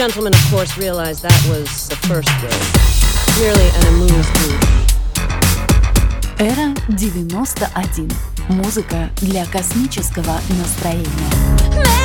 gentlemen, of course, realize that was the first wave. Merely an amused bouche. Эра 91. Музыка для космического настроения.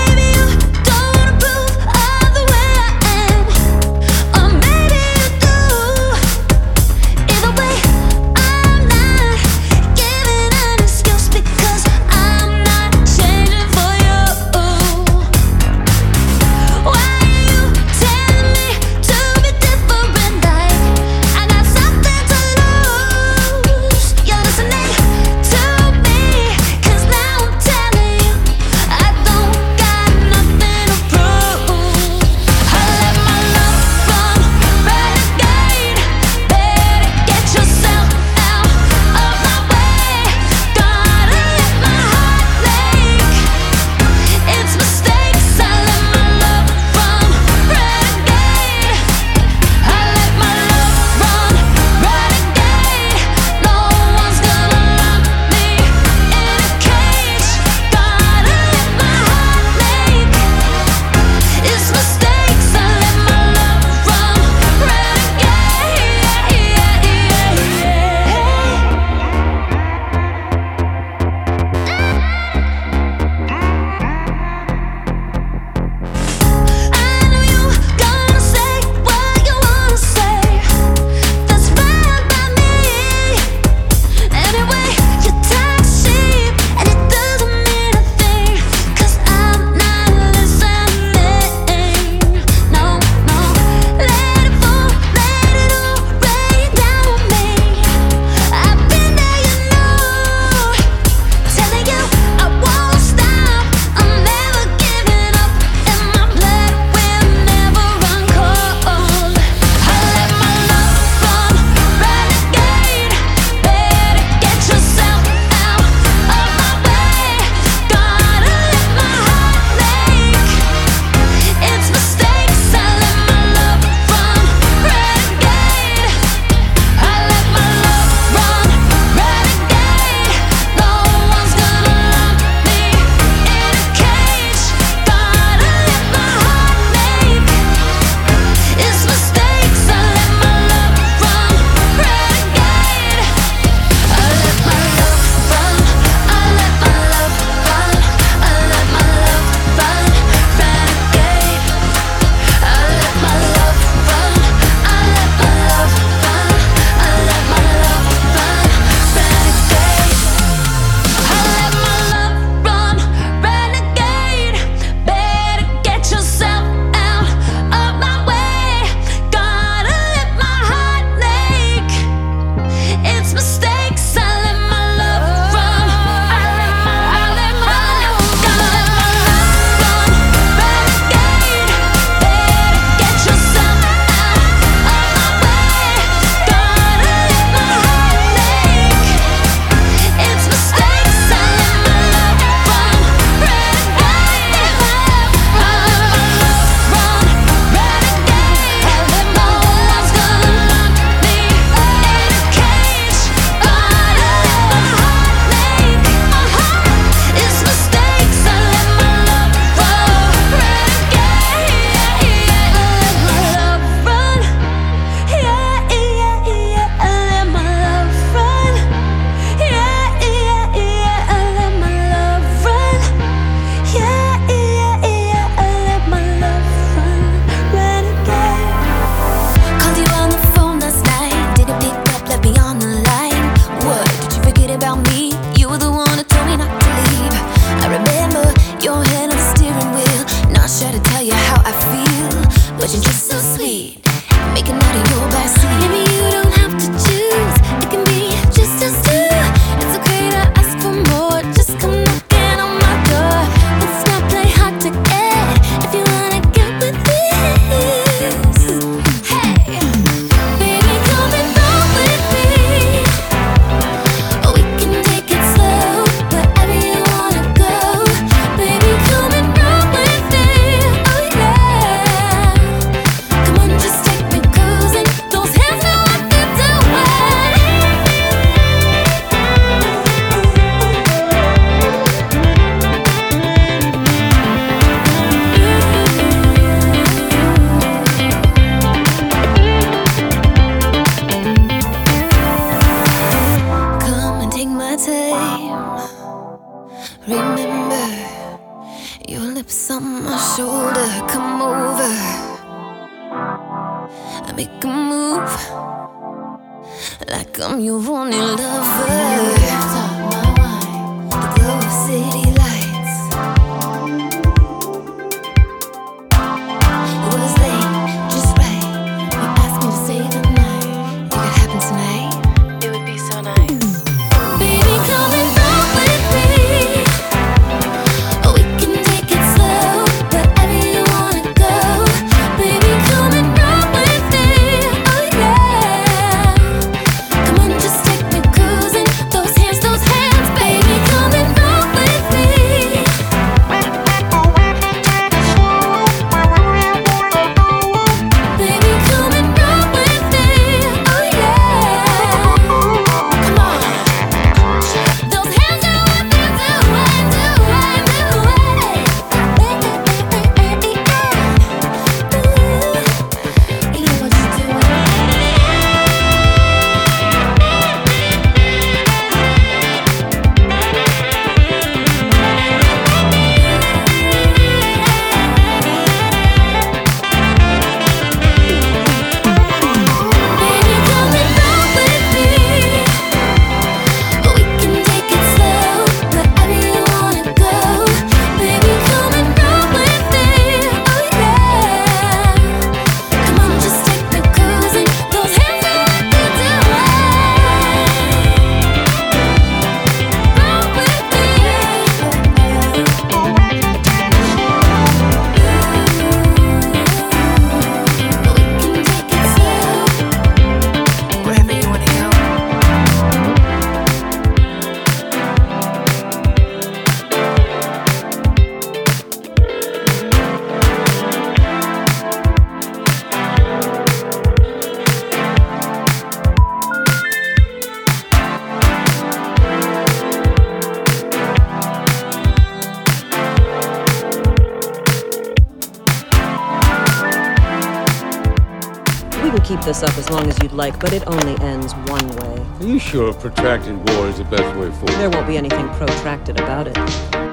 This up as long as you'd like, but it only ends one way. Are you sure protracted war is the best way forward? There won't be anything protracted about it.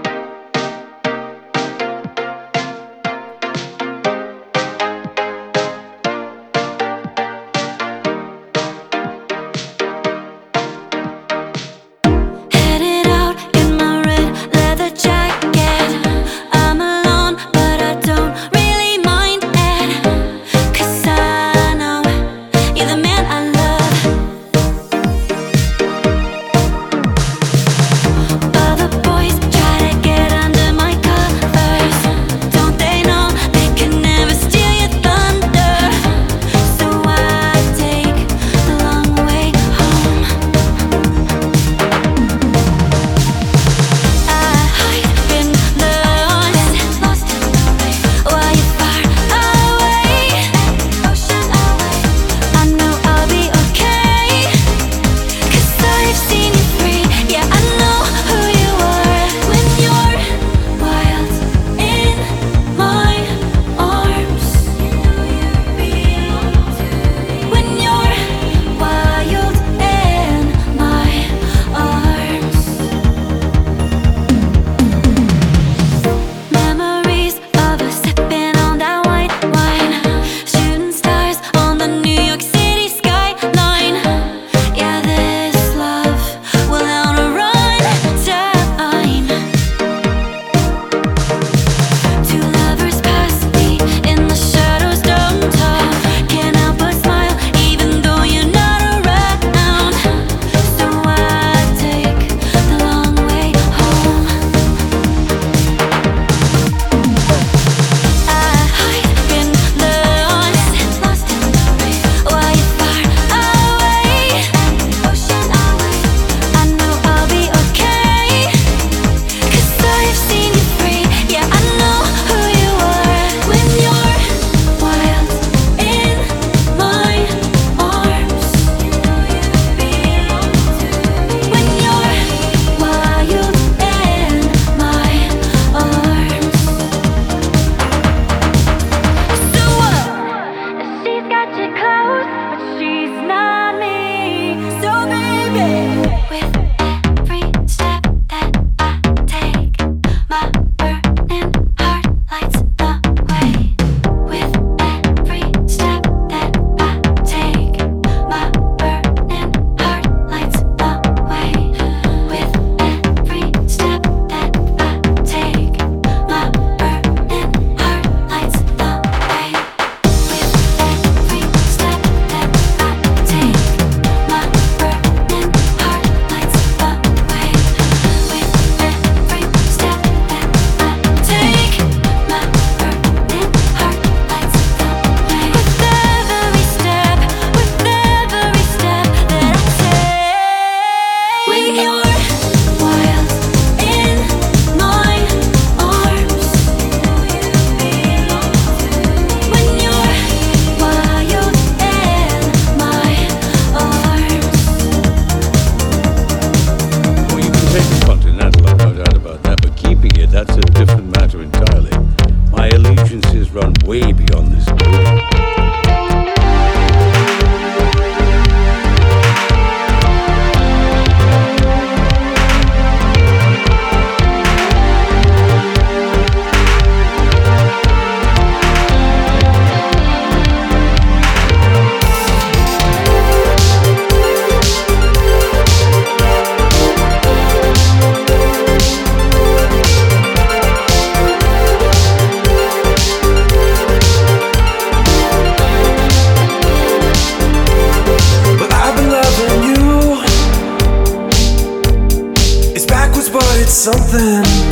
something.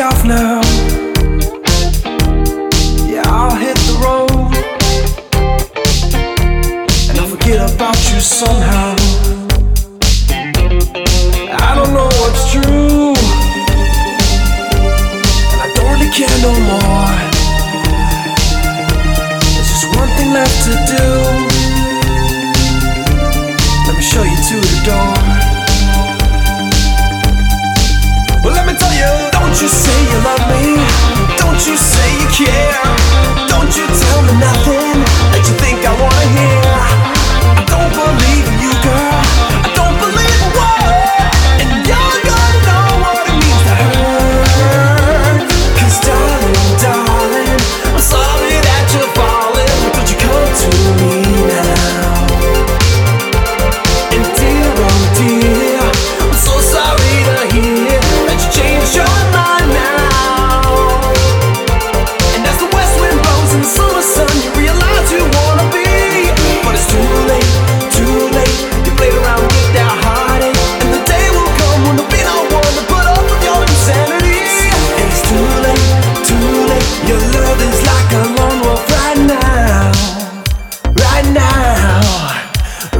off now.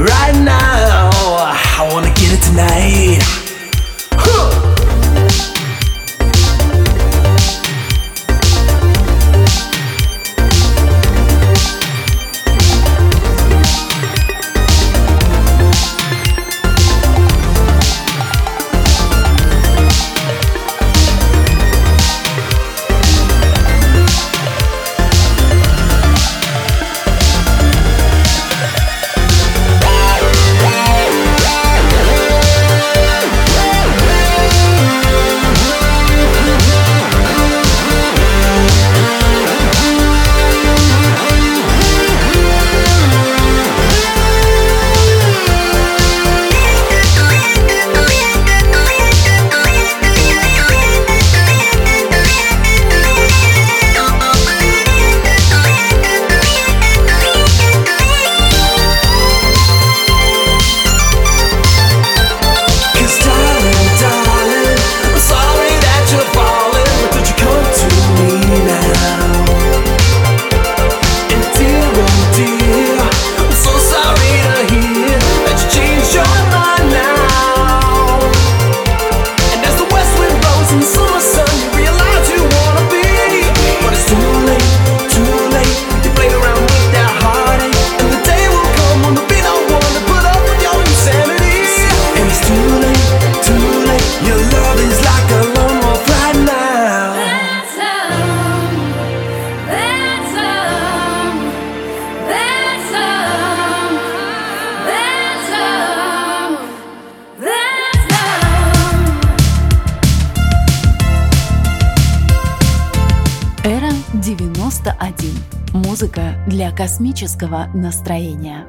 right now. I wanna get it tonight. космического настроения.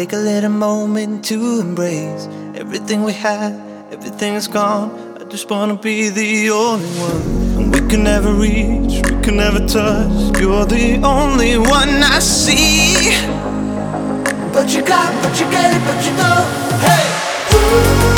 take a little moment to embrace everything we had, Everything's gone. I just wanna be the only one. And we can never reach, we can never touch. You're the only one I see. But you got, but you get it, but you know, hey. Ooh.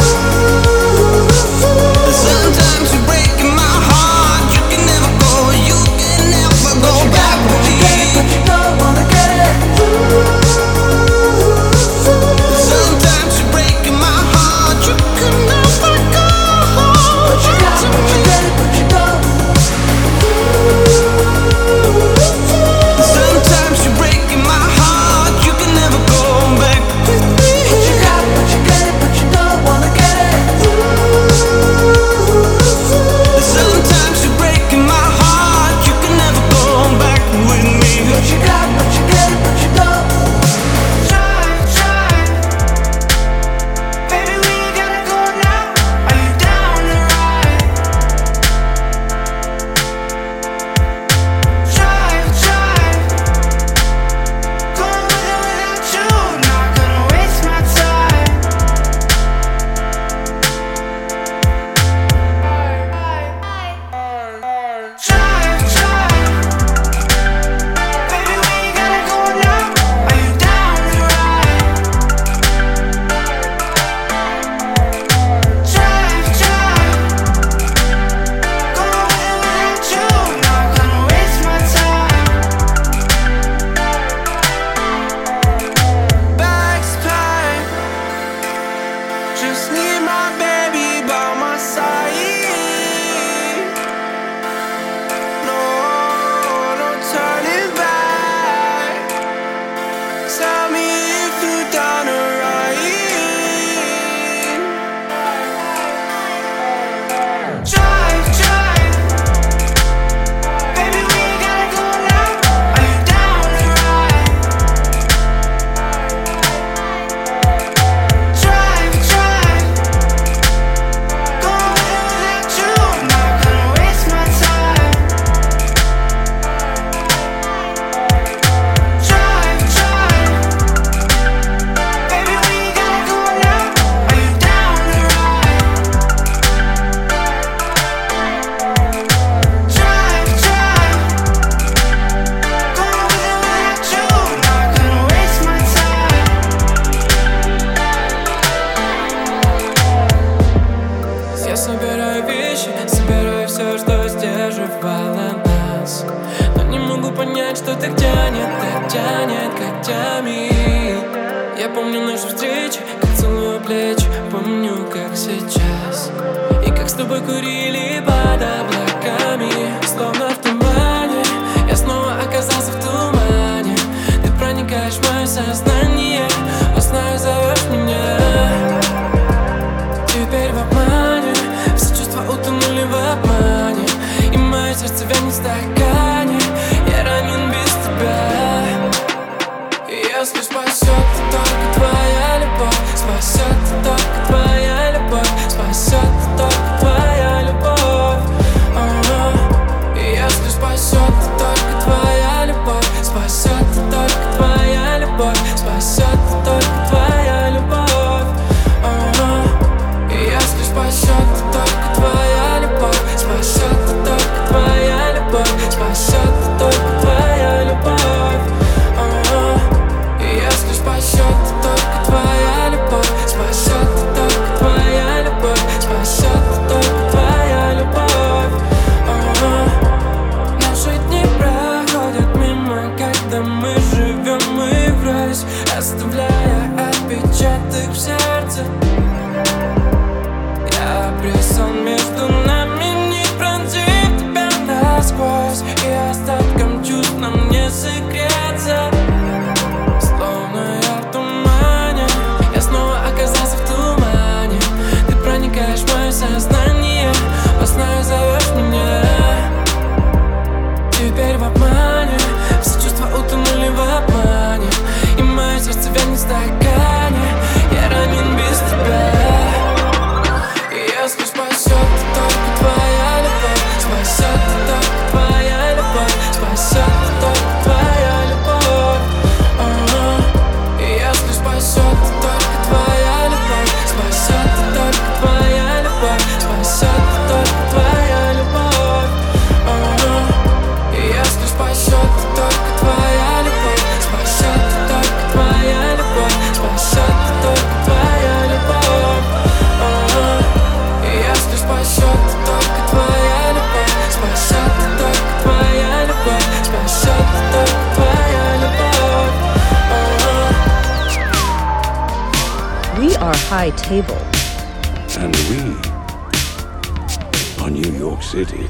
Are High Table. And we are New York City.